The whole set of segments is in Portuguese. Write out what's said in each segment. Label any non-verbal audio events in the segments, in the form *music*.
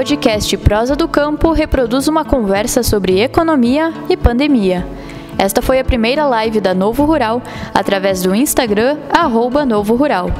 podcast Prosa do Campo reproduz uma conversa sobre economia e pandemia. Esta foi a primeira live da Novo Rural através do Instagram arroba Novo Rural.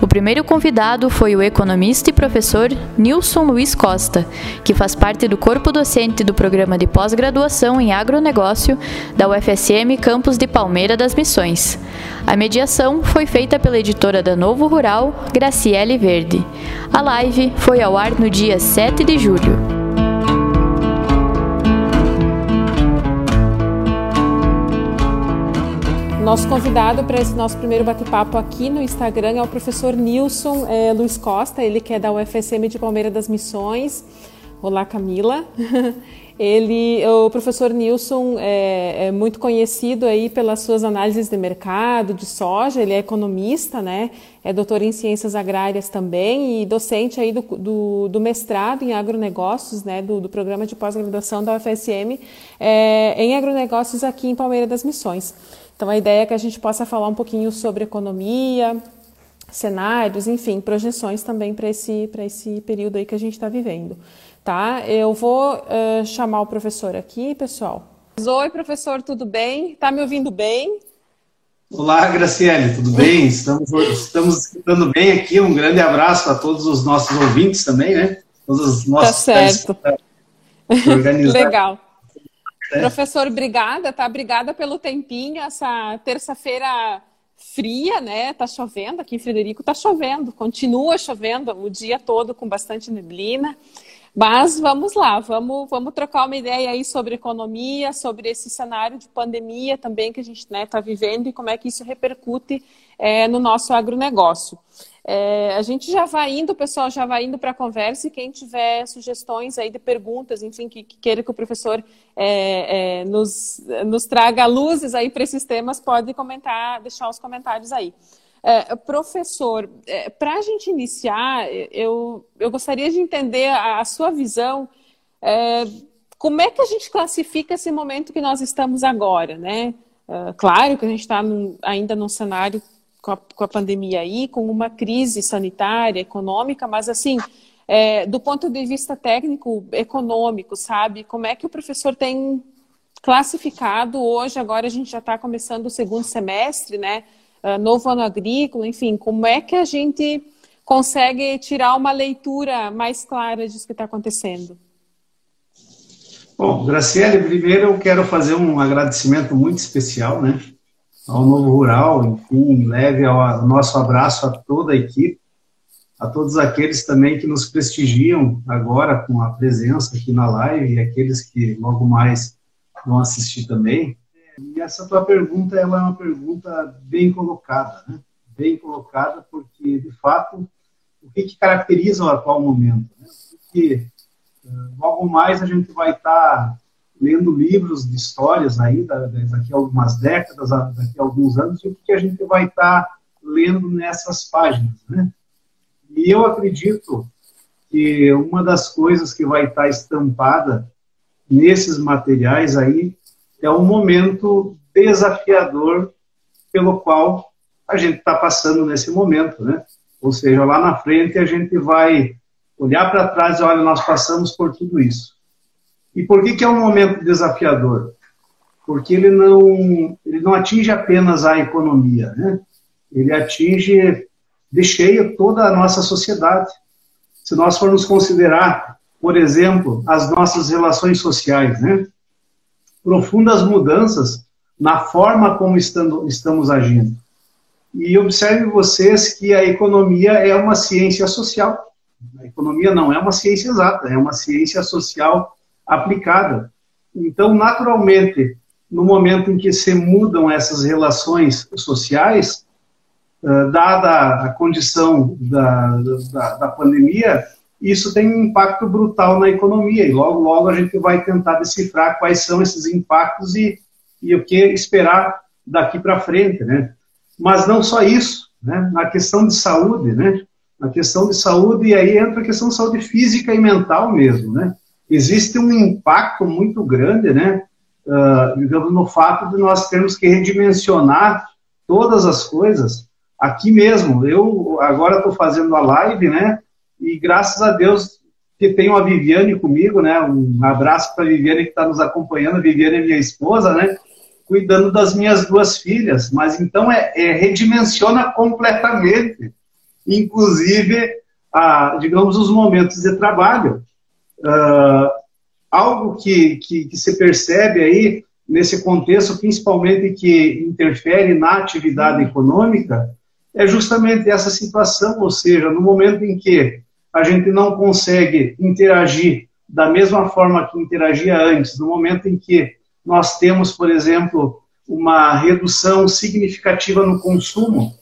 O primeiro convidado foi o economista e professor Nilson Luiz Costa, que faz parte do corpo docente do programa de pós-graduação em agronegócio da UFSM Campus de Palmeira das Missões. A mediação foi feita pela editora da Novo Rural, Graciele Verde. A live foi ao ar no dia 7 de julho. Nosso convidado para esse nosso primeiro bate-papo aqui no Instagram é o professor Nilson é, Luiz Costa, ele que é da UFSM de Palmeira das Missões. Olá, Camila. *laughs* Ele, o professor Nilson é, é, muito conhecido aí pelas suas análises de mercado, de soja, ele é economista, né? É doutor em ciências agrárias também e docente aí do, do, do mestrado em agronegócios, né? Do, do programa de pós-graduação da UFSM é, em agronegócios aqui em Palmeira das Missões. Então, a ideia é que a gente possa falar um pouquinho sobre economia, cenários, enfim, projeções também para esse, esse período aí que a gente está vivendo. Tá? Eu vou uh, chamar o professor aqui, pessoal. Oi, professor, tudo bem? Está me ouvindo bem? Olá, Graciele, tudo bem? Estamos, estamos escutando bem aqui. Um grande abraço a todos os nossos ouvintes também, né? Todos os nossos. Tá certo. *laughs* Legal. É. Professor, obrigada, tá? Obrigada pelo tempinho, essa terça-feira fria, né? Tá chovendo aqui em Frederico, tá chovendo, continua chovendo o dia todo com bastante neblina. Mas vamos lá, vamos, vamos trocar uma ideia aí sobre economia, sobre esse cenário de pandemia também que a gente está né, tá vivendo e como é que isso repercute é, no nosso agronegócio. É, a gente já vai indo, pessoal já vai indo para a conversa e quem tiver sugestões aí de perguntas, enfim, que, que queira que o professor é, é, nos, nos traga luzes aí para esses temas, pode comentar, deixar os comentários aí. É, professor, é, para a gente iniciar, eu, eu gostaria de entender a, a sua visão. É, como é que a gente classifica esse momento que nós estamos agora, né? claro que a gente está ainda num cenário com a, com a pandemia aí, com uma crise sanitária, econômica, mas assim, é, do ponto de vista técnico, econômico, sabe? Como é que o professor tem classificado hoje? Agora a gente já está começando o segundo semestre, né? Uh, novo ano agrícola, enfim, como é que a gente consegue tirar uma leitura mais clara disso que está acontecendo? Bom, Graciele, primeiro eu quero fazer um agradecimento muito especial, né? Ao Novo Rural, enfim, leve o nosso abraço a toda a equipe, a todos aqueles também que nos prestigiam agora com a presença aqui na live e aqueles que logo mais vão assistir também. E essa tua pergunta ela é uma pergunta bem colocada, né? bem colocada, porque de fato o que, que caracteriza o atual momento? Né? Porque eh, logo mais a gente vai estar tá lendo livros de histórias aí, daqui a algumas décadas, daqui a alguns anos, e o que a gente vai estar tá lendo nessas páginas, né? E eu acredito que uma das coisas que vai estar tá estampada nesses materiais aí é o momento desafiador pelo qual a gente está passando nesse momento, né? Ou seja, lá na frente a gente vai olhar para trás e olha, nós passamos por tudo isso. E por que, que é um momento desafiador? Porque ele não, ele não atinge apenas a economia, né? ele atinge de cheio toda a nossa sociedade. Se nós formos considerar, por exemplo, as nossas relações sociais, né? profundas mudanças na forma como estamos agindo. E observe vocês que a economia é uma ciência social. A economia não é uma ciência exata, é uma ciência social aplicada. Então, naturalmente, no momento em que se mudam essas relações sociais, uh, dada a condição da, da, da, pandemia, isso tem um impacto brutal na economia e logo, logo a gente vai tentar decifrar quais são esses impactos e, e o que esperar daqui para frente, né? Mas não só isso, né? Na questão de saúde, né? Na questão de saúde, e aí entra a questão de saúde física e mental mesmo, né? Existe um impacto muito grande, né, uh, digamos, no fato de nós termos que redimensionar todas as coisas aqui mesmo. Eu agora estou fazendo a live, né, e graças a Deus que tenho a Viviane comigo, né? Um abraço para a Viviane que está nos acompanhando. A Viviane é minha esposa, né? Cuidando das minhas duas filhas. Mas então é, é redimensiona completamente, inclusive, a, digamos, os momentos de trabalho. Uh, algo que, que, que se percebe aí nesse contexto, principalmente que interfere na atividade econômica, é justamente essa situação, ou seja, no momento em que a gente não consegue interagir da mesma forma que interagia antes, no momento em que nós temos, por exemplo, uma redução significativa no consumo,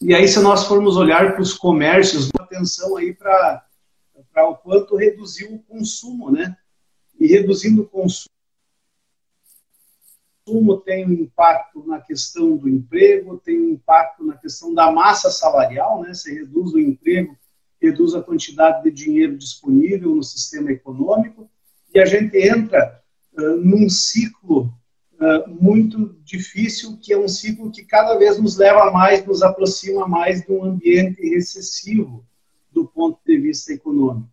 e aí se nós formos olhar para os comércios, atenção aí para o quanto reduziu o consumo, né? E reduzindo o consumo, tem um impacto na questão do emprego, tem um impacto na questão da massa salarial, né? Você reduz o emprego, reduz a quantidade de dinheiro disponível no sistema econômico e a gente entra uh, num ciclo uh, muito difícil, que é um ciclo que cada vez nos leva mais, nos aproxima mais de um ambiente recessivo do ponto de vista econômico.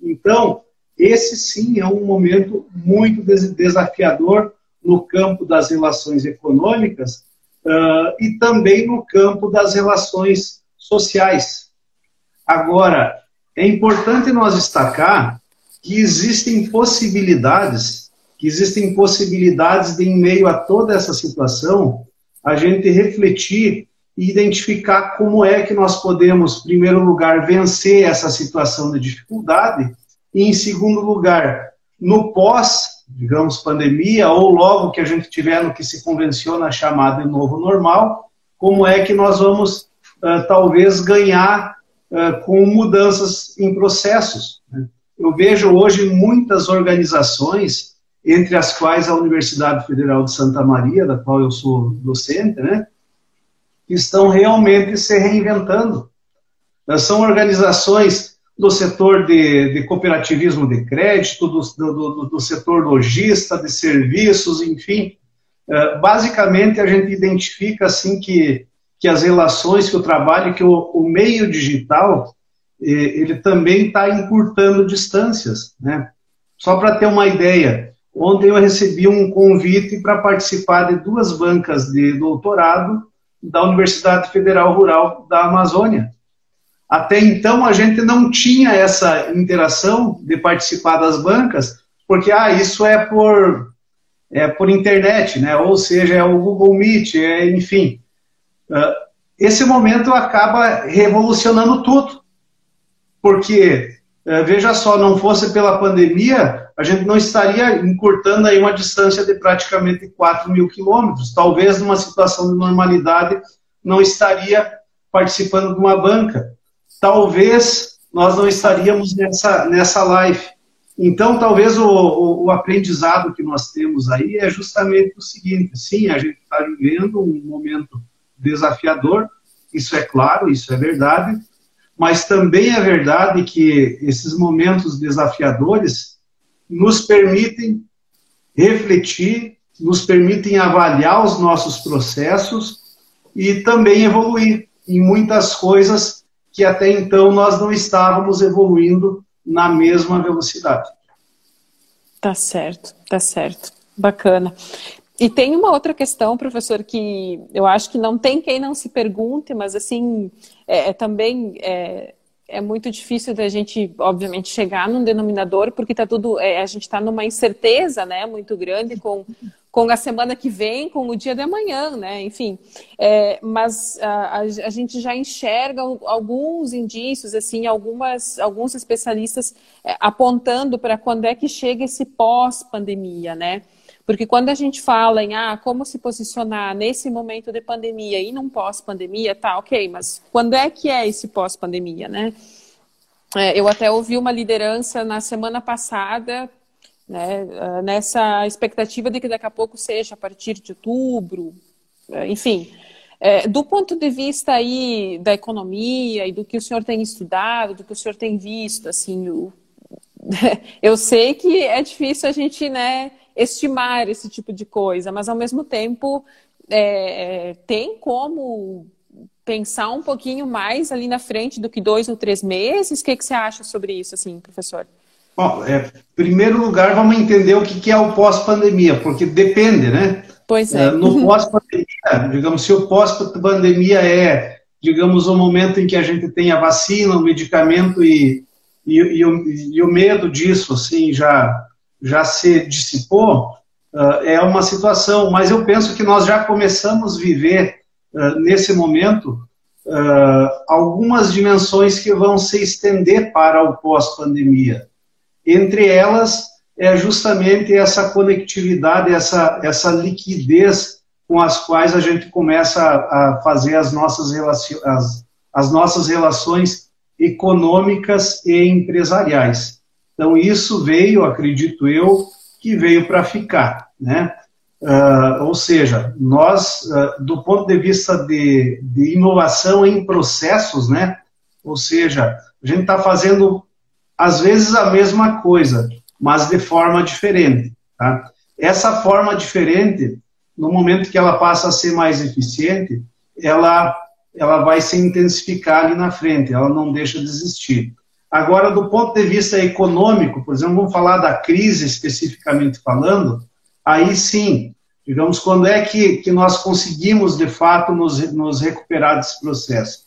Então, esse sim é um momento muito desafiador no campo das relações econômicas uh, e também no campo das relações sociais. Agora, é importante nós destacar que existem possibilidades, que existem possibilidades de, em meio a toda essa situação, a gente refletir e identificar como é que nós podemos, em primeiro lugar, vencer essa situação de dificuldade e, em segundo lugar, no pós digamos, pandemia, ou logo que a gente tiver no que se convenciona chamar de novo normal, como é que nós vamos, uh, talvez, ganhar uh, com mudanças em processos. Né? Eu vejo hoje muitas organizações, entre as quais a Universidade Federal de Santa Maria, da qual eu sou docente, né, estão realmente se reinventando. São organizações do setor de, de cooperativismo de crédito, do, do, do, setor lojista, de serviços, enfim. Uh, basicamente, a gente identifica assim que, que as relações, que o trabalho, que o, o meio digital, ele também está encurtando distâncias. Né? Só para ter uma ideia, ontem eu recebi um convite para participar de duas bancas de doutorado da Universidade Federal Rural da Amazônia. Até então a gente não tinha essa interação de participar das bancas, porque ah, isso é por é por internet, né? Ou seja, é o Google Meet, é, enfim. Uh, esse momento acaba revolucionando tudo, porque uh, veja só, não fosse pela pandemia, a gente não estaria encurtando aí uma distância de praticamente 4 mil quilômetros. Talvez numa situação de normalidade não estaria participando de uma banca talvez nós não estaríamos nessa, nessa live. Então, talvez o, o, o, aprendizado que nós temos aí é justamente o seguinte: sim, a gente está vivendo um momento desafiador, isso é claro, isso é verdade, mas também é verdade que esses momentos desafiadores nos permitem refletir, nos permitem avaliar os nossos processos e também evoluir em muitas coisas que até então nós não estávamos evoluindo na mesma velocidade. Tá certo, tá certo. Bacana. E tem uma outra questão, professor, que eu acho que não tem quem não se pergunte, mas assim, é, é também é, é, muito difícil da gente, obviamente, chegar num denominador, porque tá tudo, é, a gente está numa incerteza, né, muito grande com com a semana que vem, com o dia de amanhã, né? Enfim, é, mas a, a, gente já enxerga alguns indícios, assim, algumas, alguns especialistas é, apontando para quando é que chega esse pós-pandemia, né? Porque quando a gente fala em ah, como se posicionar nesse momento de pandemia e num pós-pandemia, tá, ok, mas quando é que é esse pós-pandemia, né? É, eu até ouvi uma liderança na semana passada né, ah, nessa expectativa de que daqui a pouco seja a partir de outubro, eh, enfim. É, do ponto de vista aí da economia e do que o senhor tem estudado, do que o senhor tem visto, assim, o... *laughs* eu sei que é difícil a gente, né, estimar esse tipo de coisa, mas ao mesmo tempo é, tem como pensar um pouquinho mais ali na frente do que dois ou três meses? O que, que você acha sobre isso, assim, professor? Bom, é, em primeiro lugar, vamos entender o que é o pós-pandemia, porque depende, né? Pois é. é no pós-pandemia, digamos, se o pós-pandemia é, digamos, o momento em que a gente tem a vacina, o medicamento e, e, e, o, e o, medo disso, assim, já, já se dissipou, uh, é uma situação, mas eu penso que nós já começamos a viver, uh, nesse momento, uh, algumas dimensões que vão se estender para o pós-pandemia. Entre elas é justamente essa conectividade, essa, essa liquidez com as quais a gente começa a, fazer as nossas, as, as nossas relações econômicas e empresariais. Então, isso veio, acredito eu, que veio para ficar, né? Uh, ou seja, nós, uh, do ponto de vista de, de inovação em processos, né? Ou seja, a gente está fazendo às vezes a mesma coisa, mas de forma diferente. Tá? Essa forma diferente, no momento que ela passa a ser mais eficiente, ela, ela vai se intensificar ali na frente, ela não deixa de existir. Agora, do ponto de vista econômico, por exemplo, vamos falar da crise especificamente falando, aí sim, digamos, quando é que, que nós conseguimos, de fato, nos, nos recuperar desse processo?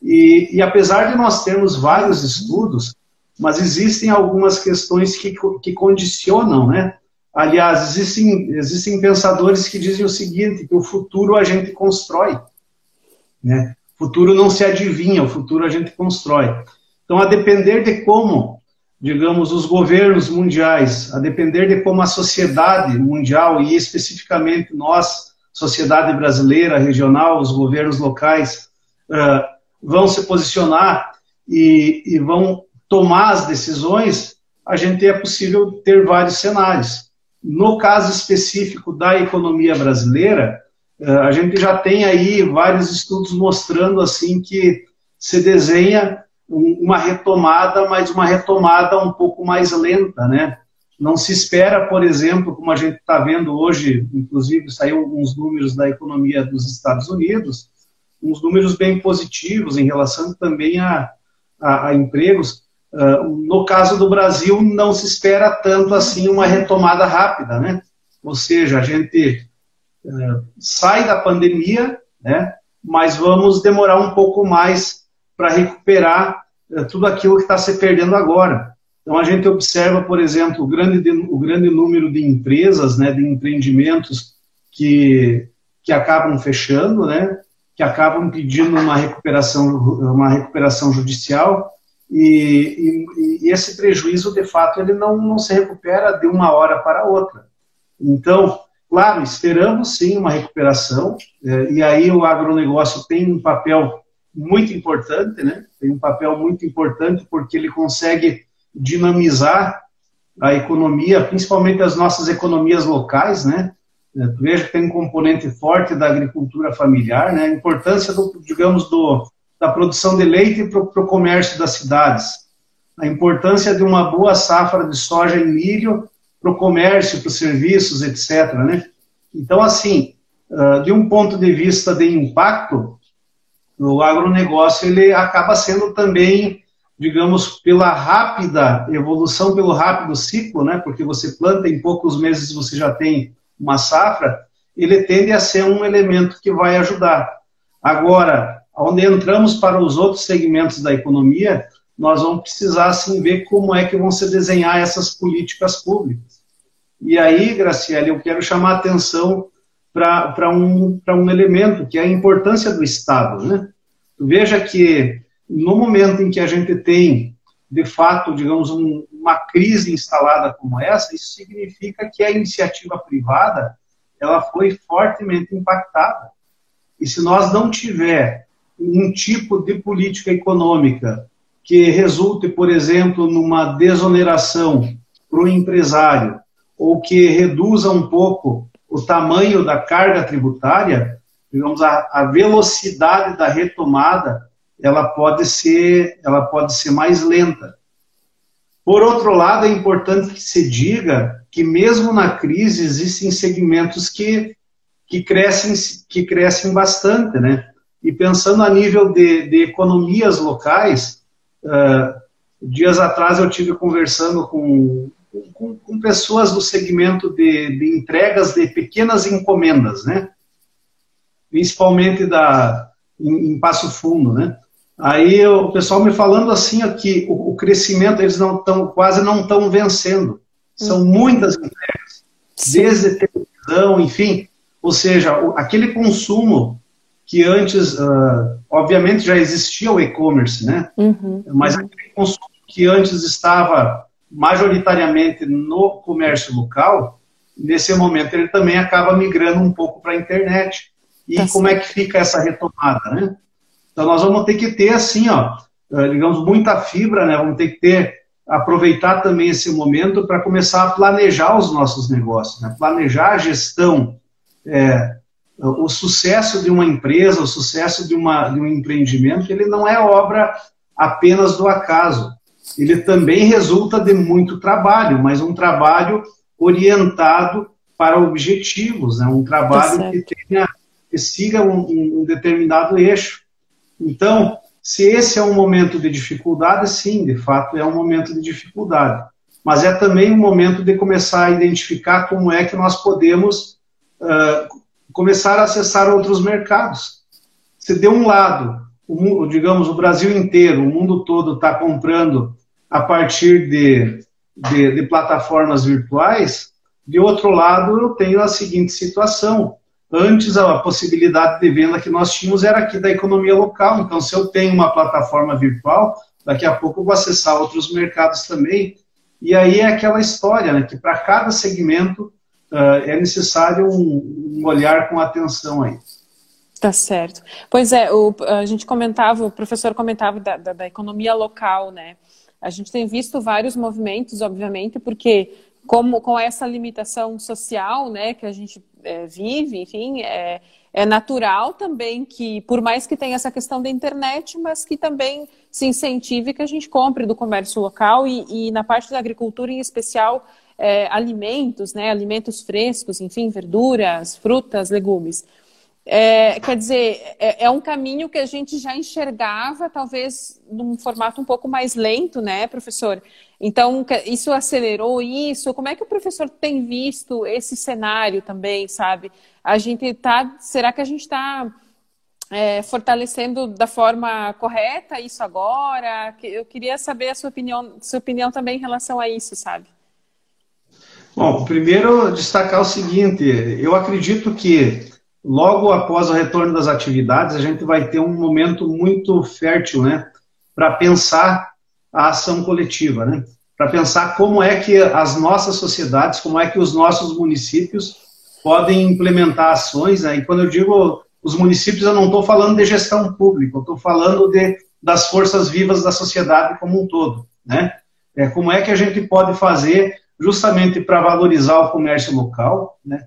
E, e apesar de nós termos vários estudos, mas existem algumas questões que, que condicionam, né? Aliás, existem, existem pensadores que dizem o seguinte, que o futuro a gente constrói, né? O futuro não se adivinha, o futuro a gente constrói. Então, a depender de como, digamos, os governos mundiais, a depender de como a sociedade mundial, e especificamente nós, sociedade brasileira, regional, os governos locais, uh, vão se posicionar e, e vão tomar as decisões, a gente é possível ter vários cenários. No caso específico da economia brasileira, a gente já tem aí vários estudos mostrando assim que se desenha uma retomada, mas uma retomada um pouco mais lenta, né? Não se espera, por exemplo, como a gente está vendo hoje, inclusive saiu alguns números da economia dos Estados Unidos, uns números bem positivos em relação também a, a, a empregos, Uh, no caso do Brasil, não se espera tanto assim uma retomada rápida, né? Ou seja, a gente uh, sai da pandemia, né? Mas vamos demorar um pouco mais para recuperar uh, tudo aquilo que está se perdendo agora. Então a gente observa, por exemplo, o grande, o grande número de empresas, né, de empreendimentos que, que acabam fechando, né? Que acabam pedindo uma recuperação, uma recuperação judicial e, e, e, esse prejuízo, de fato, ele não, não se recupera de uma hora para outra. Então, claro, esperamos sim uma recuperação, é, e aí o agronegócio tem um papel muito importante, né? Tem um papel muito importante porque ele consegue dinamizar a economia, principalmente as nossas economias locais, né? É, veja que tem um componente forte da agricultura familiar, né? A importância, do, digamos, do, da produção de leite para o comércio das cidades, a importância de uma boa safra de soja e milho para o comércio, para os serviços, etc. Né? Então, assim, ah, de um ponto de vista de impacto, o agronegócio ele acaba sendo também, digamos, pela rápida evolução, pelo rápido ciclo, né? Porque você planta em poucos meses você já tem uma safra, ele tende a ser um elemento que vai ajudar. Agora, onde entramos para os outros segmentos da economia, nós vamos precisar assim ver como é que vão se desenhar essas políticas públicas. E aí, Graciela, eu quero chamar a atenção para um, um elemento, que é a importância do Estado. Né? Veja que no momento em que a gente tem, de fato, digamos, um, uma crise instalada como essa, isso significa que a iniciativa privada ela foi fortemente impactada. E se nós não tiver um tipo de política econômica que resulte, por exemplo, numa desoneração para o empresário, ou que reduza um pouco o tamanho da carga tributária, digamos, a, a velocidade da retomada, ela pode ser, ela pode ser mais lenta. Por outro lado, é importante que se diga que mesmo na crise existem segmentos que, que crescem que crescem bastante, né? E pensando a nível de, de economias locais, uh, dias atrás eu tive conversando com, com, com pessoas do segmento de, de, entregas de pequenas encomendas, né? Principalmente da, em, em Passo Fundo, né? Aí o pessoal me falando assim aqui, o, o crescimento eles não estão quase não estão vencendo. São uhum. muitas entregas, desde televisão, enfim. Ou seja, o, aquele consumo que antes, uh, obviamente já existia o e-commerce, né? Uhum. Mas aquele consumo que antes estava majoritariamente no comércio local, nesse momento ele também acaba migrando um pouco para a internet. E tá como certo. é que fica essa retomada, né? Então nós vamos ter que ter assim, ó, eh, digamos, muita fibra, né? Vamos ter que ter aproveitar também esse momento para começar a planejar os nossos negócios, né? planejar a gestão, é, o sucesso de uma empresa, o sucesso de, uma, de um empreendimento, ele não é obra apenas do acaso. Ele também resulta de muito trabalho, mas um trabalho orientado para objetivos, né? um trabalho tá que, tenha, que siga um, um determinado eixo. Então, se esse é um momento de dificuldade, sim, de fato é um momento de dificuldade. Mas é também um momento de começar a identificar como é que nós podemos uh, começar a acessar outros mercados. Se de um lado, o, digamos, o Brasil inteiro, o mundo todo está comprando a partir de, de, de plataformas virtuais, de outro lado, eu tenho a seguinte situação Antes, a possibilidade de venda que nós tínhamos era aqui da economia local. Então, se eu tenho uma plataforma virtual, daqui a pouco eu vou acessar outros mercados também. E aí é aquela história, né, que para cada segmento uh, é necessário um, um, olhar com atenção aí. Tá certo. Pois é, o, a gente comentava, o professor comentava da, da, da economia local, né? A gente tem visto vários movimentos, obviamente, porque como com essa limitação social, né, que a gente é, vive, enfim, é, é natural também que, por mais que tenha essa questão da internet, mas que também se incentive que a gente compre do comércio local e, e na parte da agricultura em especial é, alimentos, né, alimentos frescos, enfim, verduras, frutas, legumes. É, quer dizer, é, é, um caminho que a gente já enxergava, talvez num formato um pouco mais lento, né, professor? Então, isso acelerou isso? Como é que o professor tem visto esse cenário também, sabe? A gente tá. Será que a gente está é, fortalecendo da forma correta isso agora? Eu queria saber a sua opinião, sua opinião também em relação a isso, sabe? Bom, primeiro destacar o seguinte: eu acredito que logo após o retorno das atividades, a gente vai ter um momento muito fértil, né, para pensar a ação coletiva, né, para pensar como é que as nossas sociedades, como é que os nossos municípios podem implementar ações, né, e quando eu digo os municípios, eu não estou falando de gestão pública, eu estou falando de, das forças vivas da sociedade como um todo, né, é, como é que a gente pode fazer justamente para valorizar o comércio local, né,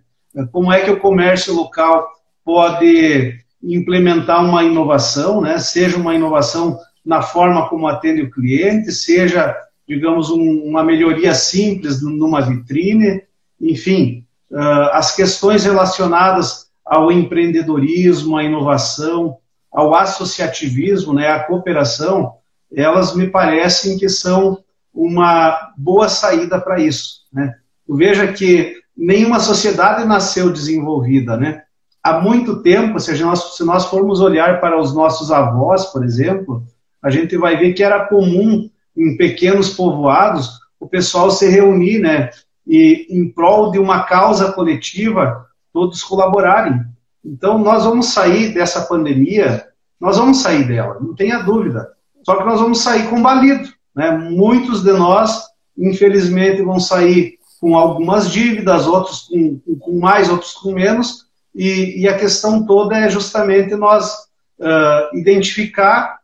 como é que o comércio local pode implementar uma inovação, né? seja uma inovação na forma como atende o cliente, seja, digamos, um, uma melhoria simples numa vitrine, enfim, uh, as questões relacionadas ao empreendedorismo, à inovação, ao associativismo, né, à cooperação, elas me parecem que são uma boa saída para isso. Né? Veja que nenhuma sociedade nasceu desenvolvida, né? Há muito tempo, se nós, se nós formos olhar para os nossos avós, por exemplo, a gente vai ver que era comum em pequenos povoados o pessoal se reunir, né? E em prol de uma causa coletiva, todos colaborarem. Então, nós vamos sair dessa pandemia, nós vamos sair dela, não tenha dúvida. Só que nós vamos sair combalido, né? Muitos de nós, infelizmente, vão sair com algumas dívidas, outros com, com mais, outros com menos, e, e, a questão toda é justamente nós uh, identificar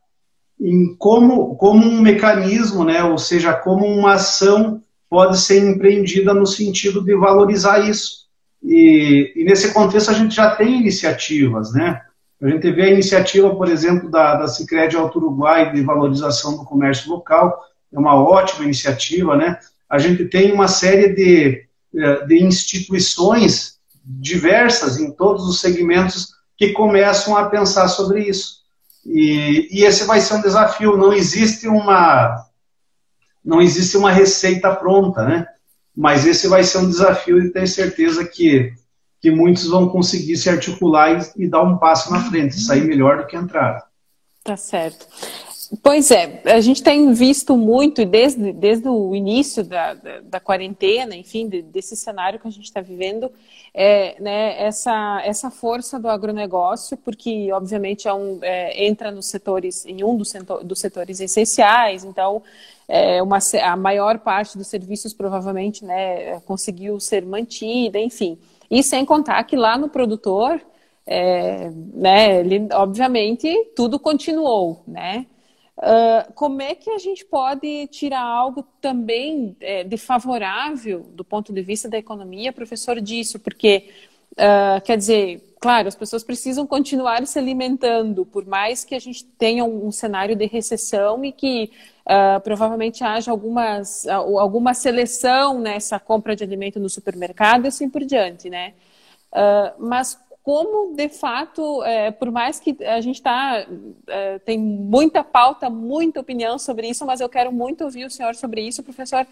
em como, como um mecanismo, né, ou seja, como uma ação pode ser empreendida no sentido de valorizar isso. E, e nesse contexto a gente já tem iniciativas, né? A gente vê a iniciativa, por exemplo, da, da Cicred Alto Uruguai de valorização do comércio local, é uma ótima iniciativa, né? A gente tem uma série de, eh, de instituições diversas em todos os segmentos que começam a pensar sobre isso. E, e esse vai ser um desafio. Não existe uma não existe uma receita pronta, né? Mas esse vai ser um desafio e tenho certeza que, que muitos vão conseguir se articular e, e dar um passo na frente, sair melhor do que entrar. Tá certo. Pois é, a gente tem visto muito, desde, desde o início da, da, da quarentena, enfim, de, desse cenário que a gente está vivendo, é, né, essa, essa força do agronegócio, porque, obviamente, é um, é, entra nos setores, em um dos, setor, dos setores essenciais, então, é, uma, a maior parte dos serviços provavelmente né, conseguiu ser mantida, enfim. E sem contar que lá no produtor, é, né, ele, obviamente, tudo continuou, né? Uh, como é que a gente pode tirar algo também é, de favorável do ponto de vista da economia, professor, disso? Porque, uh, quer dizer, claro, as pessoas precisam continuar se alimentando, por mais que a gente tenha um, um cenário de recessão e que uh, provavelmente haja algumas, alguma seleção nessa compra de alimento no supermercado e assim por diante, né? mas como de fato, é, por mais que a gente tá, é, tem muita pauta, muita opinião sobre isso, mas eu quero muito ouvir o senhor sobre isso, professor.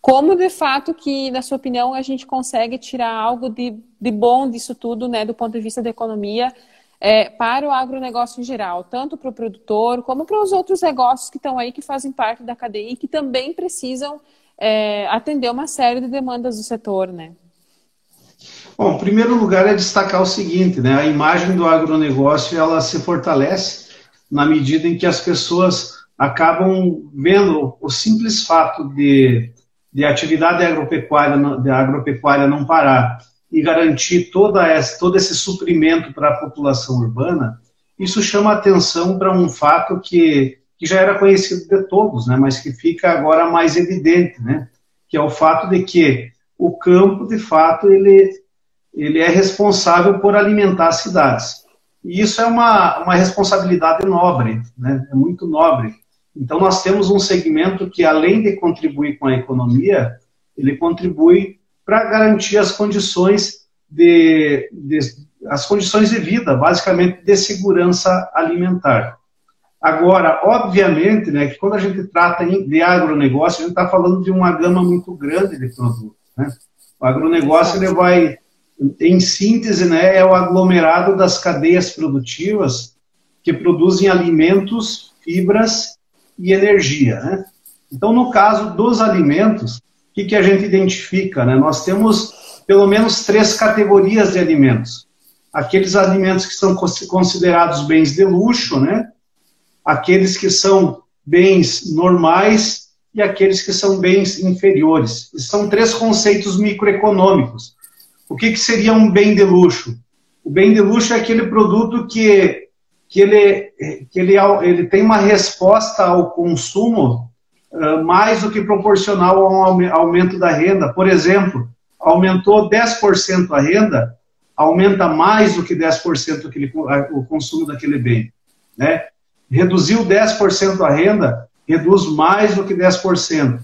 Como de fato que, na sua opinião, a gente consegue tirar algo de, de bom disso tudo, né, do ponto de vista da economia, é, para o agronegócio em geral, tanto para o produtor como para os outros negócios que estão aí, que fazem parte da cadeia e que também precisam é, atender uma série de demandas do setor, né? Bom, em primeiro lugar é destacar o seguinte, né? A imagem do agronegócio ela se fortalece na medida em que as pessoas acabam vendo o simples fato de, de atividade agropecuária, de agropecuária não parar e garantir toda essa, todo esse suprimento para a população urbana, isso chama atenção para um fato que, que já era conhecido de todos, né? mas que fica agora mais evidente, né? que é o fato de que o campo, de fato, ele ele é responsável por alimentar as cidades. E isso é uma, uma responsabilidade nobre, né? é muito nobre. Então, nós temos um segmento que, além de contribuir com a economia, ele contribui para garantir as condições de, de, as condições de vida, basicamente de segurança alimentar. Agora, obviamente, né, que quando a gente trata de agronegócio, a gente está falando de uma gama muito grande de produtos. Né? O agronegócio ele vai em síntese, né, é o aglomerado das cadeias produtivas que produzem alimentos, fibras e energia. Né? Então, no caso dos alimentos, o que, que a gente identifica? Né? Nós temos pelo menos três categorias de alimentos. Aqueles alimentos que são considerados bens de luxo, né? aqueles que são bens normais e aqueles que são bens inferiores. São três conceitos microeconômicos o que, que seria um bem de luxo? O bem de luxo é aquele produto que, que, ele, que ele, ele tem uma resposta ao consumo uh, mais do que proporcional ao aumento da renda. Por exemplo, aumentou 10% a renda, aumenta mais do que 10% aquele, o consumo daquele bem. Né? Reduziu 10% a renda, reduz mais do que 10%.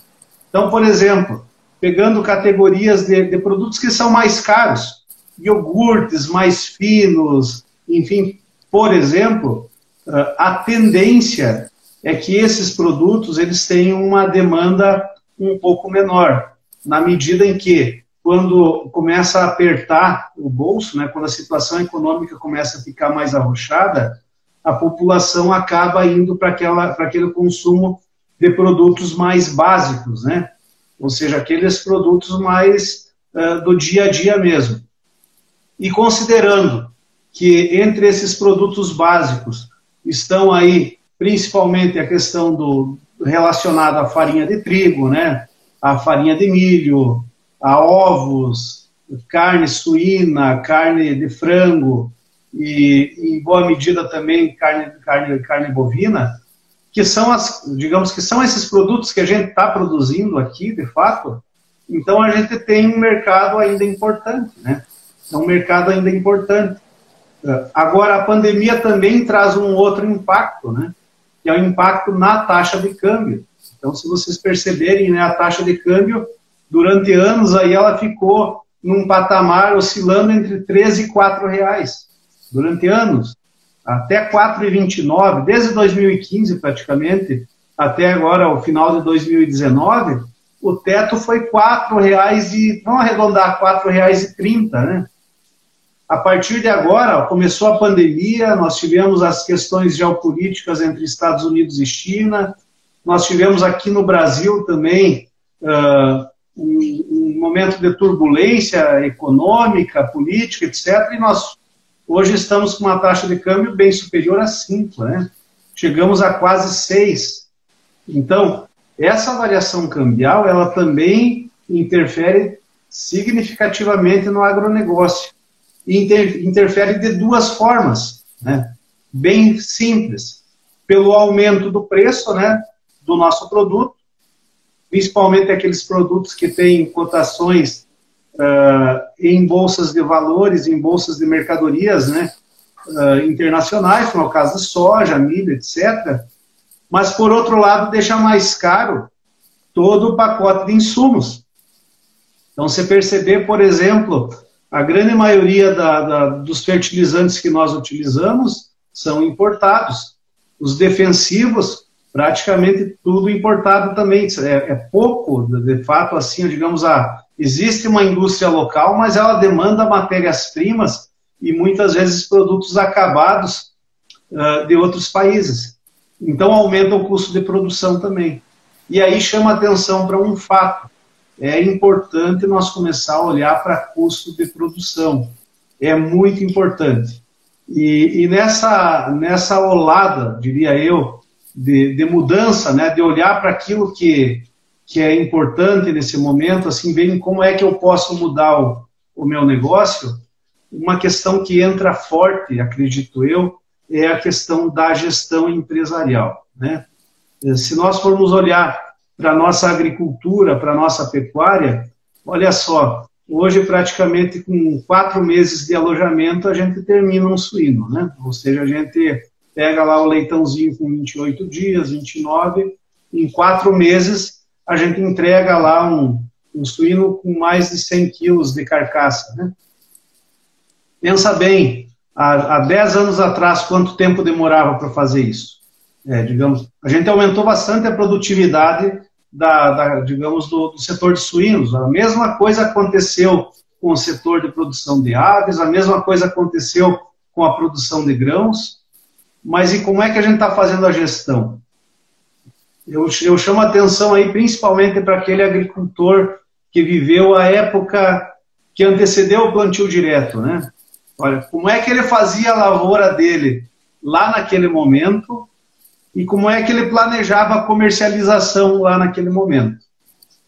Então, por exemplo, pegando categorias de, de produtos que são mais caros, iogurtes mais finos, enfim, por exemplo, ah, a tendência é que esses produtos eles tenham uma demanda um pouco menor, na medida em que quando começa a apertar o bolso, né, quando a situação econômica começa a ficar mais arrochada, a população acaba indo para aquele consumo de produtos mais básicos, né? Ou seja, aqueles produtos mais uh, do dia a dia mesmo. E considerando que entre esses produtos básicos estão aí principalmente a questão do relacionada à farinha de trigo, né, a farinha de milho, a ovos, carne suína, carne de frango e, em boa medida também carne, carne, carne bovina, que são as, digamos que são esses produtos que a gente está produzindo aqui, de fato, então a gente tem um mercado ainda importante, né? É um mercado ainda importante. É, agora, a pandemia também traz um outro impacto, né? Que é o impacto na taxa de câmbio. Então, se vocês perceberem, né, a taxa de câmbio, durante anos aí ela ficou num patamar oscilando entre 13 e 4 reais. durante anos, até 4,29, desde 2015 praticamente, até agora, o final de 2019, o teto foi R$ 4,00 e, vamos arredondar, R$ 4,30, né? A partir de agora, começou a pandemia, nós tivemos as questões geopolíticas entre Estados Unidos e China, nós tivemos aqui no Brasil também uh, um, um, momento de turbulência econômica, política, etc. E nós hoje estamos com uma taxa de câmbio bem superior a 5, né? Chegamos a quase 6. Então, essa variação cambial, ela também interfere significativamente no agronegócio. E inter, interfere de duas formas, né? bem simples. Pelo aumento do preço né, do nosso produto, principalmente aqueles produtos que têm cotações uh, em bolsas de valores, em bolsas de mercadorias né, uh, internacionais, como é o caso de soja, milho, etc. Mas, por outro lado, deixa mais caro todo o pacote de insumos. Então, você perceber, por exemplo, a grande maioria da, da, dos fertilizantes que nós utilizamos são importados. Os defensivos, praticamente tudo importado também. É, é pouco, de fato, assim, digamos, a, existe uma indústria local, mas ela demanda matérias-primas e muitas vezes produtos acabados uh, de outros países. Então aumenta o custo de produção também. E aí chama atenção para um fato. É importante nós começar a olhar para custo de produção. É muito importante. E, e nessa, nessa olada, diria eu, de, de mudança, né, de olhar para aquilo que, que é importante nesse momento, assim, bem como é que eu posso mudar o, o meu negócio, uma questão que entra forte, acredito eu, é a questão da gestão empresarial. Né? Se nós formos olhar para a nossa agricultura, para a nossa pecuária, olha só, hoje praticamente com quatro meses de alojamento a gente termina um suíno, né? Ou seja, a gente pega lá o leitãozinho com 28 dias, 29, em quatro meses a gente entrega lá um, um suíno com mais de 100 quilos de carcaça, né? Pensa bem, há, há 10 anos atrás, quanto tempo demorava para fazer isso? É, digamos, a gente aumentou bastante a produtividade da, da digamos, do, do, setor de suínos. A mesma coisa aconteceu com o setor de produção de aves, a mesma coisa aconteceu com a produção de grãos. Mas e como é que a gente está fazendo a gestão? Eu, eu chamo a atenção aí principalmente para aquele agricultor que viveu a época que antecedeu o plantio direto, né? Olha, como é que ele fazia a lavoura dele lá naquele momento e como é que ele planejava a comercialização lá naquele momento.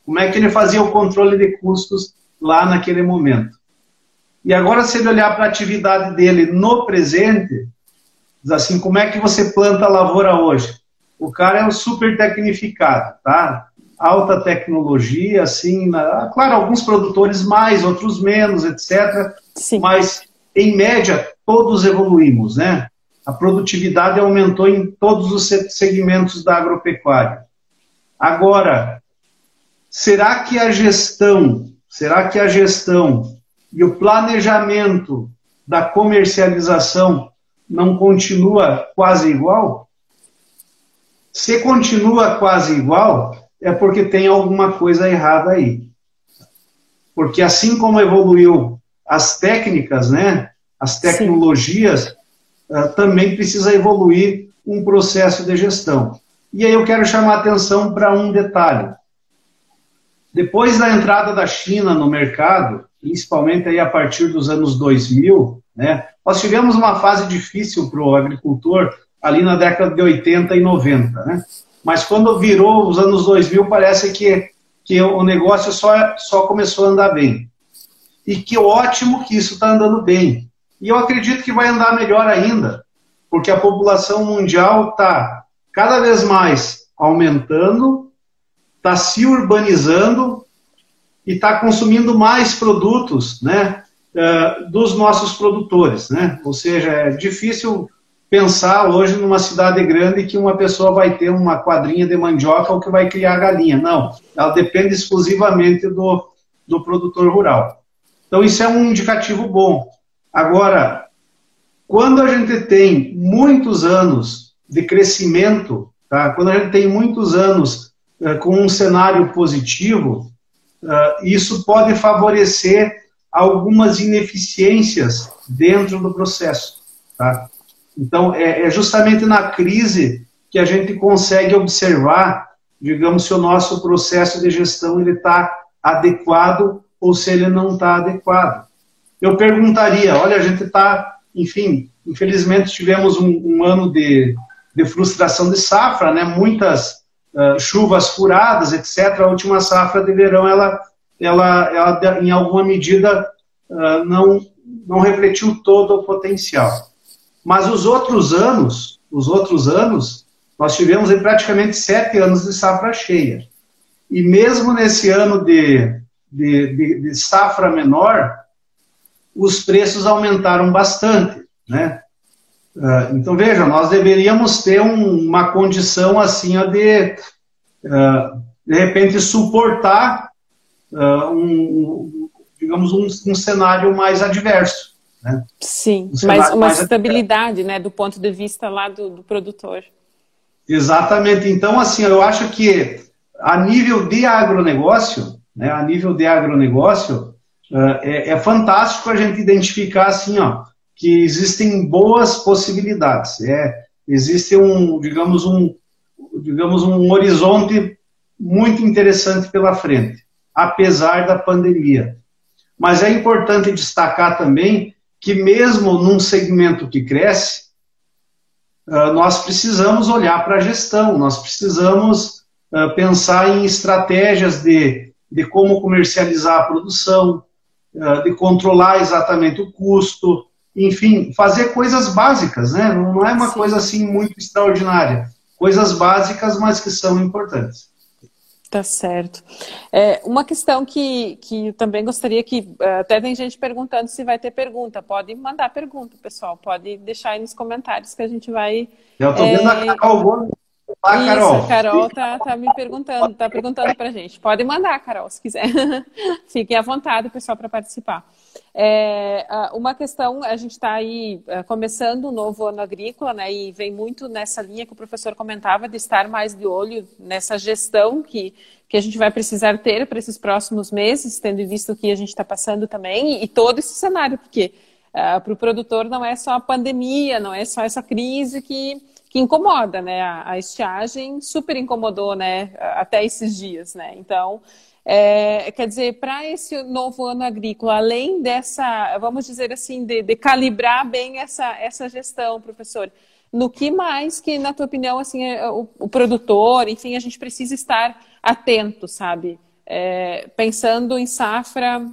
Como é que ele fazia o controle de custos lá naquele momento. E agora, se ele olhar para a atividade dele no presente, diz assim, como é que você planta a lavoura hoje? O cara é um super tecnificado, tá? Alta tecnologia, assim, na... claro, alguns produtores mais, outros menos, etc. Sim. Mas, em média, todos evoluímos, né? A produtividade aumentou em todos os segmentos da agropecuária. Agora, será que a gestão, será que a gestão e o planejamento da comercialização não continua quase igual? Se continua quase igual, é porque tem alguma coisa errada aí. Porque assim como evoluiu as técnicas, né, as tecnologias. Ah, também precisa evoluir um processo de gestão. E aí eu quero chamar a atenção para um detalhe. Depois da entrada da China no mercado, principalmente aí a partir dos anos 2000, né, nós tivemos uma fase difícil para o agricultor ali na década de 80 e 90. Né? Mas quando virou os anos 2000, parece que, que o negócio só, só começou a andar bem. E que ótimo que isso está andando bem. E eu acredito que vai andar melhor ainda, porque a população mundial está cada vez mais aumentando, está se urbanizando e está consumindo mais produtos né, uh, dos nossos produtores. Né? Ou seja, é difícil pensar hoje numa cidade grande que uma pessoa vai ter uma quadrinha de mandioca ou que vai criar galinha. Não, ela depende exclusivamente do, do produtor rural. Então, isso é um indicativo bom. Agora, quando a gente tem muitos anos de crescimento, tá? quando a gente tem muitos anos uh, com um cenário positivo, uh, isso pode favorecer algumas ineficiências dentro do processo. Tá? Então, é, é justamente na crise que a gente consegue observar, digamos, se o nosso processo de gestão está adequado ou se ele não está adequado. Eu perguntaria, olha, a gente está, enfim, infelizmente tivemos um, um ano de, de, frustração de safra, né? Muitas uh, chuvas furadas, etc. A última safra de verão, ela, ela, ela em alguma medida, uh, não, não refletiu todo o potencial. Mas os outros anos, os outros anos, nós tivemos praticamente sete anos de safra cheia. E mesmo nesse ano de, de, de, de safra menor, os preços aumentaram bastante, né? Uh, então veja, nós deveríamos ter um, uma condição assim de uh, de repente suportar uh, um, digamos um, um, cenário mais adverso. Né? Sim, mas uma estabilidade, adverso. né, do ponto de vista lá do, do produtor. Exatamente. Então assim, eu acho que a nível de agronegócio, né, a nível de agronegócio, uh, é, é, fantástico a gente identificar assim, ó, que existem boas possibilidades. É, existe um, digamos, um, digamos, um horizonte muito interessante pela frente, apesar da pandemia. Mas é importante destacar também que mesmo num segmento que cresce, uh, nós precisamos olhar para a gestão, nós precisamos uh, pensar em estratégias de, de como comercializar a produção, uh, de controlar exatamente o custo, enfim, fazer coisas básicas, né? Não é uma Sim. coisa assim muito extraordinária. Coisas básicas, mas que são importantes. Tá certo. É, uma questão que, que eu também gostaria que. Eh, até tem gente perguntando se vai ter pergunta. Pode mandar pergunta, pessoal. Pode deixar aí nos comentários que a gente vai. Eu estou vendo a Carol Olá, Carol. Isso, a Carol tá, tá me perguntando, tá perguntando pra gente. Pode mandar, Carol, se quiser. *laughs* Fiquem à vontade, pessoal, para participar. É, uma questão, a gente está aí é, começando o um novo ano agrícola, né? E vem muito nessa linha que o professor comentava de estar mais de olho nessa gestão que, que a gente vai precisar ter para esses próximos meses, tendo visto o que a gente está passando também, e, e, todo esse cenário, porque uh, para o produtor não é só a pandemia, não é só essa crise que que incomoda, né? A, estiagem super incomodou, né? Até esses dias, né? Então, é, quer dizer, para esse novo ano agrícola, além dessa, vamos dizer assim, de, de, calibrar bem essa, essa gestão, professor, no que mais que, na tua opinião, assim, é, o, o produtor, enfim, a gente precisa estar atento, sabe? É, pensando em safra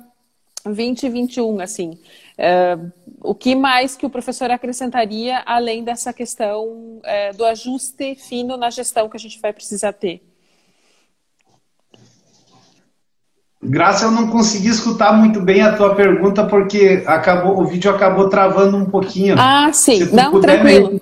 2021, assim. Uh, o que mais que o professor acrescentaria além dessa questão uh, do ajuste fino na gestão que a gente vai precisar ter? Graça, eu não consegui escutar muito bem a tua pergunta porque acabou, o vídeo acabou travando um pouquinho. Ah, sim. Não, tranquilo.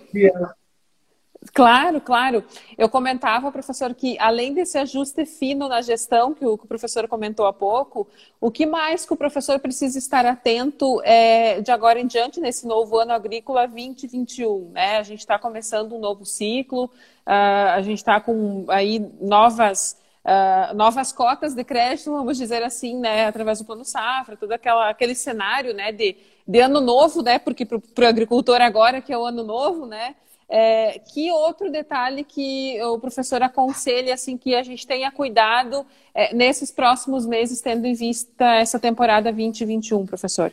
Claro, claro. Eu comentava, professor, que além desse ajuste fino na gestão que o, professor comentou há pouco, o que mais que o professor precisa estar atento é, de agora em diante nesse novo ano agrícola 2021? Né? A gente está começando um novo ciclo, uh, a gente está com aí novas Uh, novas cotas de crédito, vamos dizer assim, né, através do plano safra, todo aquela, aquele cenário, né, de, de ano novo, né, porque para o agricultor agora que é o ano novo, né, é, que outro detalhe que o professor aconselha assim que a gente tenha cuidado é, nesses próximos meses, tendo em vista essa temporada 2021, professor?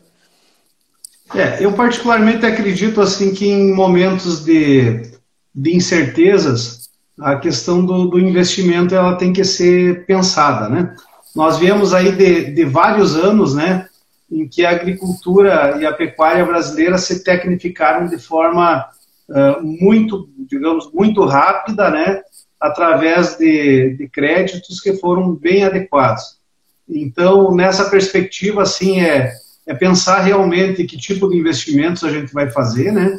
É, eu particularmente acredito assim que em momentos de, de incertezas a questão do, do, investimento ela tem que ser pensada, né? Nós viemos aí de, de vários anos, né, em que a agricultura e a pecuária brasileira se tecnificaram de forma uh, muito, digamos, muito rápida, né, através de, de créditos que foram bem adequados. Então, nessa perspectiva, assim, é, é pensar realmente que tipo de investimentos a gente vai fazer, né,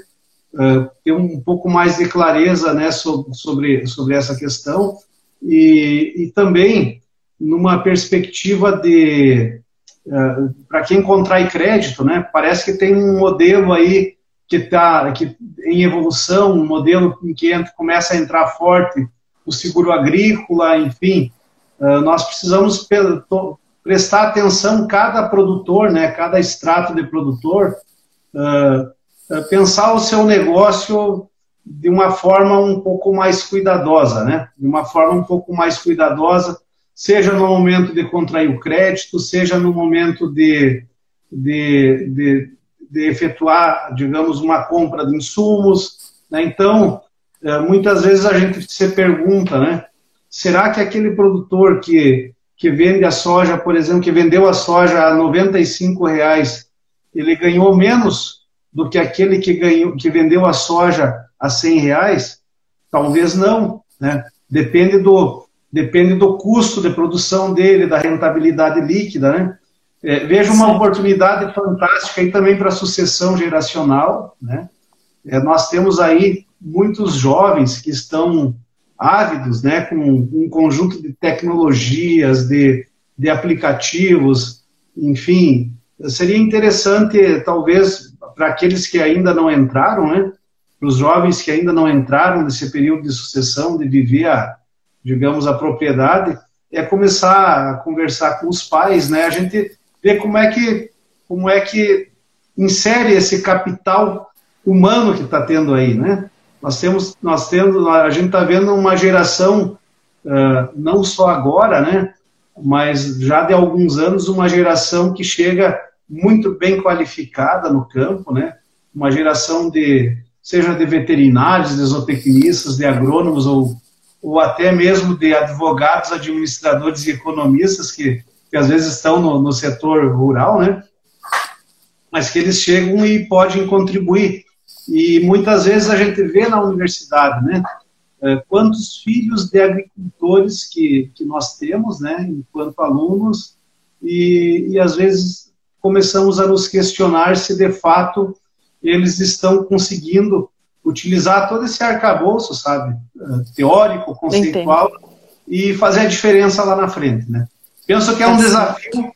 uh, ter um pouco mais de clareza, né, sobre, sobre essa questão e, e também numa perspectiva de uh, para quem contrai crédito, né? Parece que tem um modelo aí que está que em evolução, um modelo em que entra, começa a entrar forte o seguro agrícola, enfim, uh, nós precisamos prestar atenção cada produtor, né, cada extrato de produtor, uh, pensar o seu negócio de uma forma um pouco mais cuidadosa, né, de uma forma um pouco mais cuidadosa, seja no momento de contrair o crédito, seja no momento de, de, de, de efetuar, digamos, uma compra de insumos. Né? Então, eh, muitas vezes a gente se pergunta, né? Será que aquele produtor que, que vende a soja, por exemplo, que vendeu a soja a 95 reais, ele ganhou menos do que aquele que, ganhou, que vendeu a soja a 100 reais? Talvez não, né? Depende do, depende do custo de produção dele, da rentabilidade líquida, né? É, vejo uma Sim. oportunidade fantástica aí também para a sucessão geracional, né? É, nós temos aí muitos jovens que estão ávidos, né, com um conjunto de tecnologias, de, de aplicativos, enfim, seria interessante, talvez, para aqueles que ainda não entraram, né, para os jovens que ainda não entraram nesse período de sucessão, de viver a, digamos, a propriedade, é começar a conversar com os pais, né? A gente ver como é que, como é que insere esse capital humano que está tendo aí, né? Nós temos, nós temos, a gente está vendo uma geração, uh, não só agora, né? Mas já de alguns anos, uma geração que chega muito bem qualificada no campo, né? Uma geração de, seja de veterinários, de zootecnistas, de agrônomos ou ou até mesmo de advogados, administradores e economistas que, que às vezes estão no, no setor rural, né? Mas que eles chegam e podem contribuir. E muitas vezes a gente vê na universidade, né? É, quantos filhos de agricultores que, que nós temos, né? Enquanto alunos, e, e às vezes começamos a nos questionar se de fato eles estão conseguindo utilizar todo esse arcabouço, sabe, eh, teórico, conceitual, Entendi. e fazer a diferença lá na frente, né? Penso que é um desafio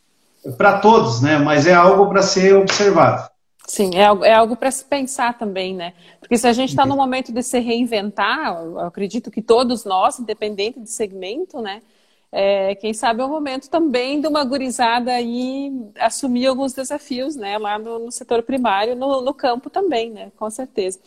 para todos, né? Mas é algo para ser observado. Sim, é algo, é algo para se pensar também, né? Porque se a gente está no momento de se reinventar, acredito que todos nós, independente de segmento, né? é, quem sabe é o momento também de uma gurizada aí assumir alguns desafios, né, lá no, no setor primário, no, no, campo também, né, com certeza.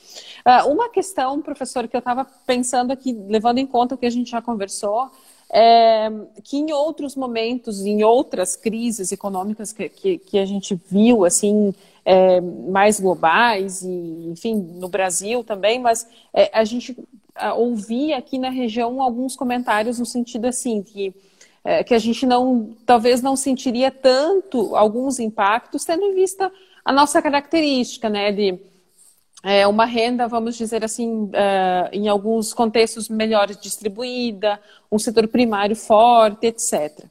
Uh, uma questão, professor, que eu estava pensando aqui, levando em conta o que a gente já conversou, é que em outros momentos, em outras crises econômicas que, que, que a gente viu, assim, é, mais globais, e, enfim, no Brasil também, mas é, a gente ouvi aqui na região alguns comentários no sentido assim que é, que a gente não talvez não sentiria tanto alguns impactos tendo em vista a nossa característica né de é, uma renda vamos dizer assim é, em alguns contextos melhores distribuída um setor primário forte etc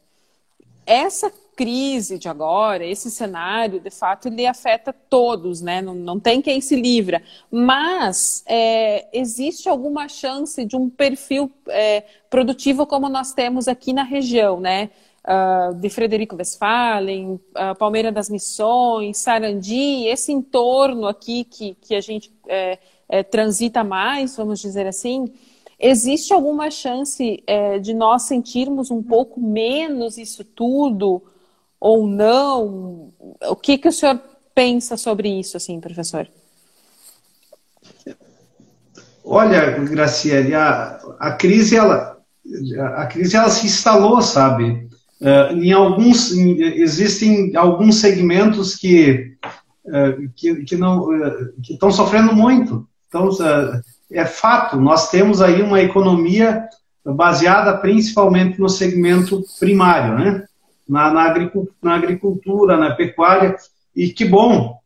essa crise de agora, esse cenário, de fato, ele afeta todos, né? Não, não tem quem se livra. Mas é, existe alguma chance de um perfil é, produtivo como nós temos aqui na região, né? Uh, de Frederico Westphalen, uh, Palmeira das Missões, Sarandi, esse entorno aqui que, que a gente é, é transita mais, vamos dizer assim, existe alguma chance é, de nós sentirmos um pouco menos isso tudo ou não? O que, que o senhor pensa sobre isso, assim, professor? Olha, Graciele, a, a crise ela a crise ela se instalou, sabe? Uh, em alguns em, existem alguns segmentos que uh, que, que não uh, que estão sofrendo muito. Então é fato, nós temos aí uma economia baseada principalmente no segmento primário, né? na, na, na agricultura, na pecuária, e que bom,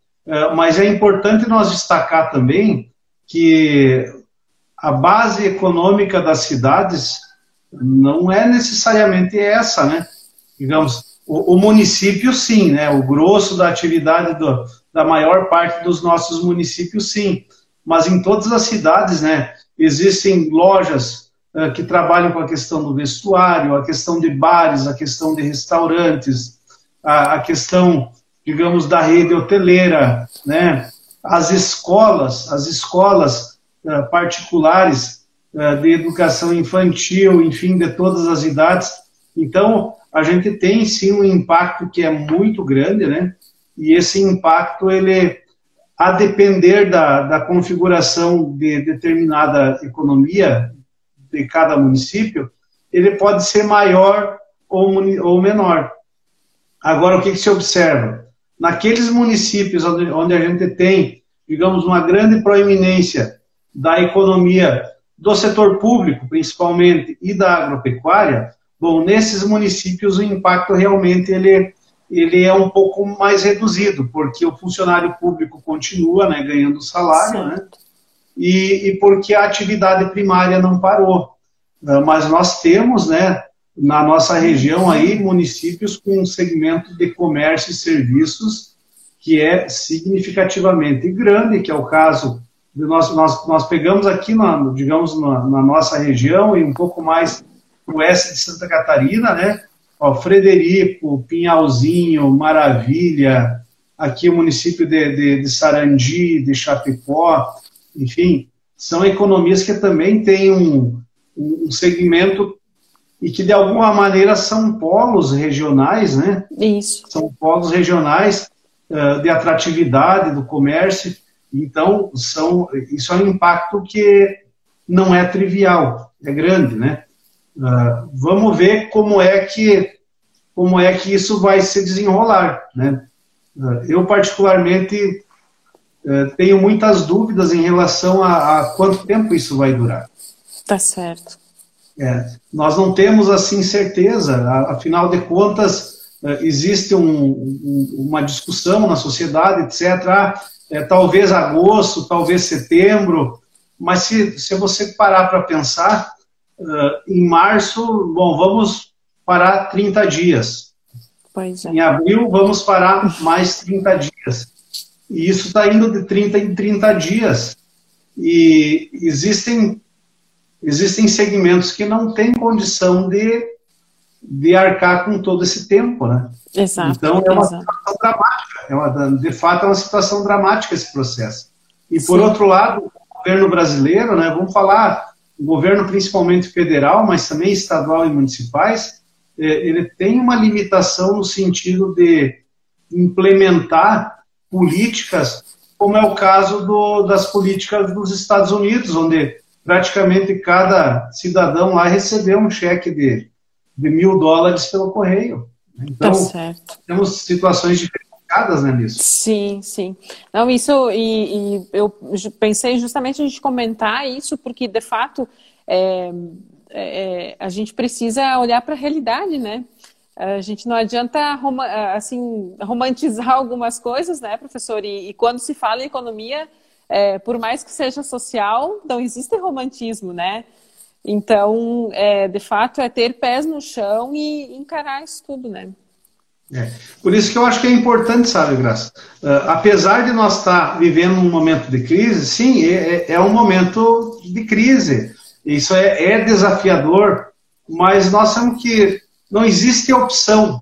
mas é importante nós destacar também que a base econômica das cidades não é necessariamente essa, né? Digamos, o, o município sim, né? O grosso da atividade do, da maior parte dos nossos municípios sim, mas em todas as cidades, né? Existem lojas eh, que trabalham com a questão do vestuário, a questão de bares, a questão de restaurantes, a, a questão, digamos, da rede hoteleira, né? as escolas, as escolas uh, particulares uh, de educação infantil, enfim, de todas as idades. Então, a gente tem sim um impacto que é muito grande, né? E esse impacto, ele, a depender da, da configuração de determinada economia de cada município, ele pode ser maior ou, ou menor. Agora, o que, que se observa? Naqueles municípios onde, onde a gente tem, digamos, uma grande proeminência da economia do setor público, principalmente, e da agropecuária, bom, nesses municípios o impacto realmente ele, ele é um pouco mais reduzido, porque o funcionário público continua né, ganhando salário, né, e, e porque a atividade primária não parou. Ah, mas nós temos, né, na nossa região aí, municípios com um segmento de comércio e serviços que é significativamente grande, que é o caso de nós, nós, nós pegamos aqui, na, digamos, na, na nossa região e um pouco mais o oeste de Santa Catarina, né, Ó, Frederico, Pinhalzinho, Maravilha, aqui o município de, de, de Sarandi, de Chapecó, enfim, são economias que também têm um, um segmento e que de alguma maneira são polos regionais, né? Isso. São polos regionais uh, de atratividade do comércio. Então, são, isso é um impacto que não é trivial, é grande, né? Uh, vamos ver como é que como é que isso vai se desenrolar, né? Uh, eu particularmente tenho muitas dúvidas em relação a, a quanto tempo isso vai durar. Tá certo. É, nós não temos assim certeza, afinal de contas, é, existe um, um, uma discussão na sociedade, etc. Ah, é, talvez agosto, talvez setembro, mas se, se você parar para pensar, uh, em março, bom, vamos parar 30 dias. É. Em abril, vamos parar mais 30 dias. E isso está indo de 30 em 30 dias. E existem existem segmentos que não têm condição de, de arcar com todo esse tempo, né? Exato. Então é uma exato. situação dramática, é uma, de fato é uma situação dramática esse processo. E por Sim. outro lado, o governo brasileiro, né, vamos falar, o governo principalmente federal, mas também estadual e municipais, é, ele tem uma limitação no sentido de implementar políticas, como é o caso do, das políticas dos Estados Unidos, onde praticamente cada cidadão lá recebeu um cheque de, de mil dólares pelo correio. Então, tá temos situações diferenciadas né, nisso. Sim, sim. Não, isso, e, e, eu pensei justamente a gente comentar isso, porque, de fato, é, é, a gente precisa olhar para a realidade, né? A gente não adianta assim, romantizar *laughs* algumas coisas, né, professor? E, e quando se fala em economia, é, por mais que seja social, não existe romantismo, né? Então, é, de fato, é ter pés no chão e encarar isso tudo, né? É. Por isso que eu acho que é importante, sabe, Graça? Uh, apesar de nós estar vivendo um momento de crise, sim, é, é, é um momento de crise. Isso é, é, desafiador, mas nós temos que. Não existe opção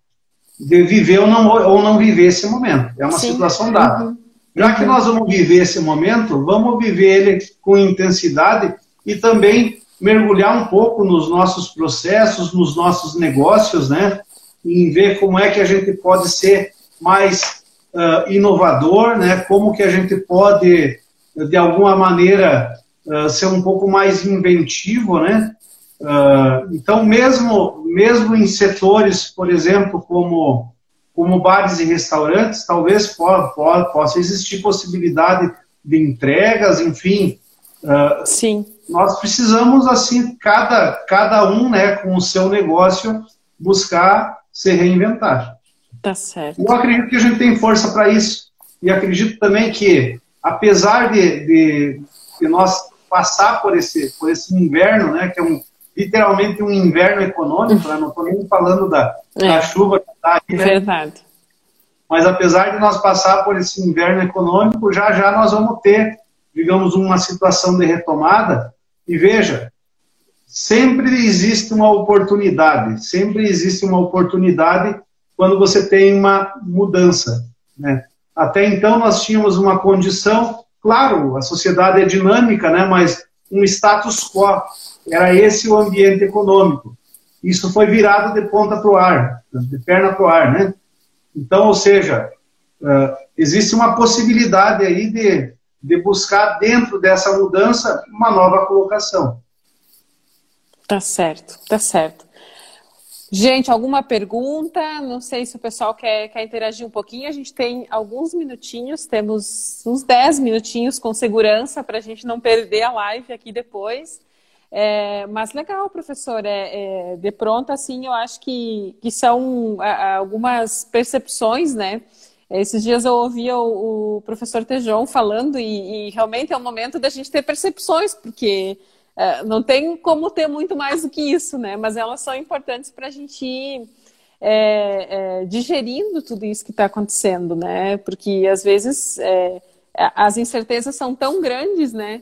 de viver ou não, ou não viver esse momento. É uma sim. situação dada. Uhum. Já que nós vamos viver esse momento, vamos viver ele com intensidade e também mergulhar um pouco nos nossos processos, nos nossos negócios, né? Em ver como é que a gente pode ser mais uh, inovador, né? Como que a gente pode, de alguma maneira, uh, ser um pouco mais inventivo, né? Uh, então, mesmo, mesmo em setores, por exemplo, como como bares e restaurantes, talvez po po possa existir possibilidade de entregas, enfim. Sim. Nós precisamos, assim, cada, cada um, né, com o seu negócio, buscar se reinventar. Tá certo. Eu acredito que a gente tem força para isso. E acredito também que, apesar de, de, de, nós passar por esse, por esse inverno, né, que é um, literalmente um inverno econômico, né? não estou nem falando da, é. da chuva que está aí. Né? Verdade. Mas apesar de nós passar por esse inverno econômico, já já nós vamos ter, digamos, uma situação de retomada. E veja, sempre existe uma oportunidade, sempre existe uma oportunidade quando você tem uma mudança. Né? Até então nós tínhamos uma condição, claro, a sociedade é dinâmica, né, mas um status quo. Era esse o ambiente econômico. Isso foi virado de ponta para o ar, de perna para o ar, né? Então, ou seja, existe uma possibilidade aí de, de buscar dentro dessa mudança uma nova colocação. Tá certo, tá certo. Gente, alguma pergunta? Não sei se o pessoal quer, quer interagir um pouquinho. A gente tem alguns minutinhos, temos uns 10 minutinhos com segurança para a gente não perder a live aqui depois. É, mas legal, professor. É, é, de pronto, assim, eu acho que, que são algumas percepções, né? Esses dias eu ouvia o, o professor Tejon falando e, e, realmente é o momento da gente ter percepções, porque é, não tem como ter muito mais do que isso, né? Mas elas são importantes para a gente ir é, é, digerindo tudo isso que está acontecendo, né? Porque às vezes é, as incertezas são tão grandes, né?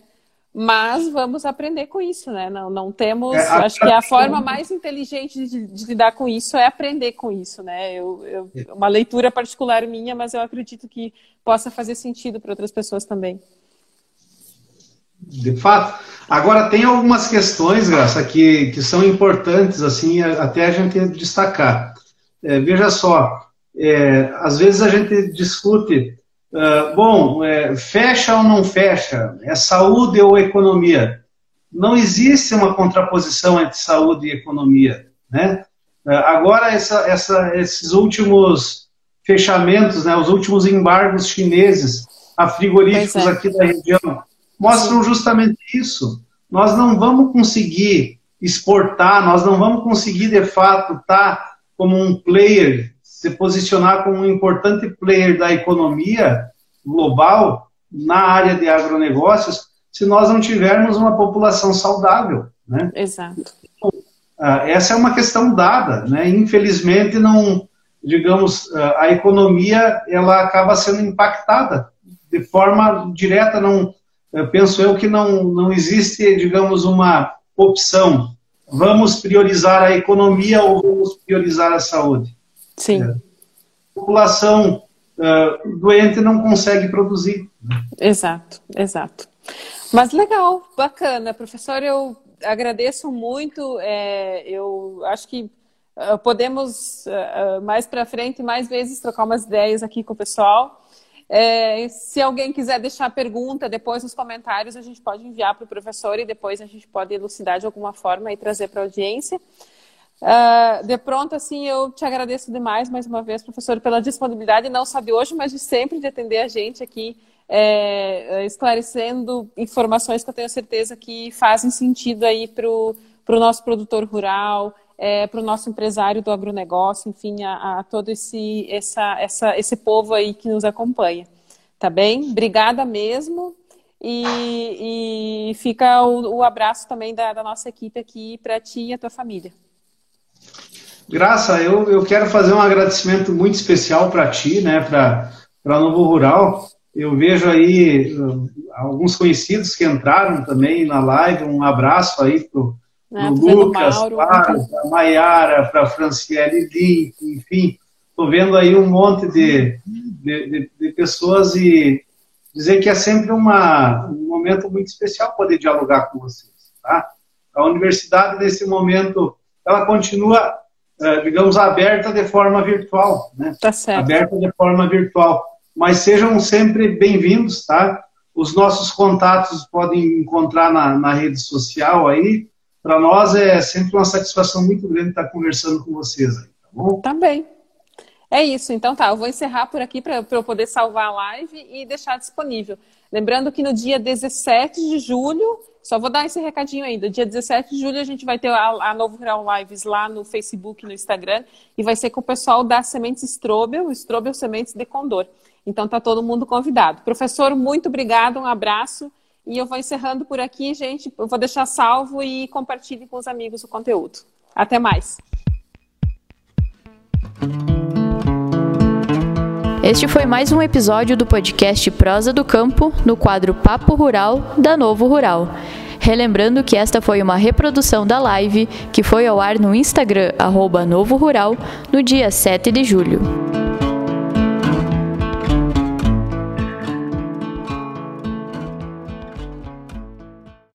Mas vamos aprender com isso, né? Não, não temos. É, acho que a forma mais inteligente de, de, lidar com isso é aprender com isso, né? Eu, eu, uma leitura particular minha, mas eu acredito que possa fazer sentido para outras pessoas também. De fato. Agora, tem algumas questões, Graça, que, que são importantes, assim, até a gente destacar. É, veja só, é, às vezes a gente discute, uh, bom, é, fecha ou não fecha? É saúde ou economia? Não existe uma contraposição entre saúde e economia, né? Uh, agora, essa, essa, esses últimos fechamentos, né, os últimos embargos chineses a frigoríficos é. aqui da região, mostram justamente isso. Nós não vamos conseguir exportar, nós não vamos conseguir, de fato, estar tá como um player, se posicionar como um importante player da economia global na área de agronegócios, se nós não tivermos uma população saudável. Né? Exato. Então, essa é uma questão dada. Né? Infelizmente, não, digamos, a economia ela acaba sendo impactada de forma direta, não, eu penso eu que não, não existe, digamos, uma opção. Vamos priorizar a economia ou vamos priorizar a saúde? Sim. É. A população uh, doente não consegue produzir. Exato, exato. Mas legal, bacana. Professor, eu agradeço muito. É, eu acho que uh, podemos, uh, mais para frente, mais vezes, trocar umas ideias aqui com o pessoal. É, se alguém quiser deixar pergunta depois nos comentários, a gente pode enviar para o professor e depois a gente pode elucidar de alguma forma e trazer para a audiência. Uh, de pronto, assim, eu te agradeço demais mais uma vez, professor, pela disponibilidade, não só de hoje, mas de sempre de atender a gente aqui, é, esclarecendo informações que eu tenho certeza que fazem sentido aí para o nosso produtor rural, é, para o nosso empresário do agronegócio, enfim, a, a todo esse, essa, essa, esse povo aí que nos acompanha. Tá bem? Obrigada mesmo. E, e fica o, o, abraço também da, da nossa equipe aqui para ti e a tua família. Graça, eu, eu quero fazer um agradecimento muito especial para ti, né, para Novo Rural. Eu vejo aí uh, alguns conhecidos que entraram também na live. Um abraço aí para né? Lucas, para a Maiara, para a Franciele Link, enfim, estou vendo aí um monte de, de, de, de, pessoas e dizer que é sempre uma, um momento muito especial poder dialogar com vocês. Tá? A universidade, nesse momento, ela continua, eh, digamos, aberta de forma virtual. Né? Tá certo. Aberta de forma virtual. Mas sejam sempre bem-vindos, tá? Os nossos contatos podem encontrar na, na rede social aí, para nós é sempre uma satisfação muito grande estar conversando com vocês aí, tá bom? Tá bem. É isso, então tá. Eu vou encerrar por aqui para eu poder salvar a live e deixar disponível. Lembrando que no dia 17 de julho, só vou dar esse recadinho ainda. Dia 17 de julho a gente vai ter a, a Novo Rural Lives lá no Facebook, no Instagram, e vai ser com o pessoal da Sementes Strobel, Strobel Sementes de Condor. Então tá todo mundo convidado. Professor, muito obrigado, um abraço e eu vou encerrando por aqui, gente. Eu vou deixar salvo e compartilhe com os amigos o conteúdo. Até mais. Este foi mais um episódio do podcast Prosa do Campo, no quadro Papo Rural da Novo Rural. Relembrando que esta foi uma reprodução da live que foi ao ar no Instagram, arroba Novo Rural, no dia 7 de julho.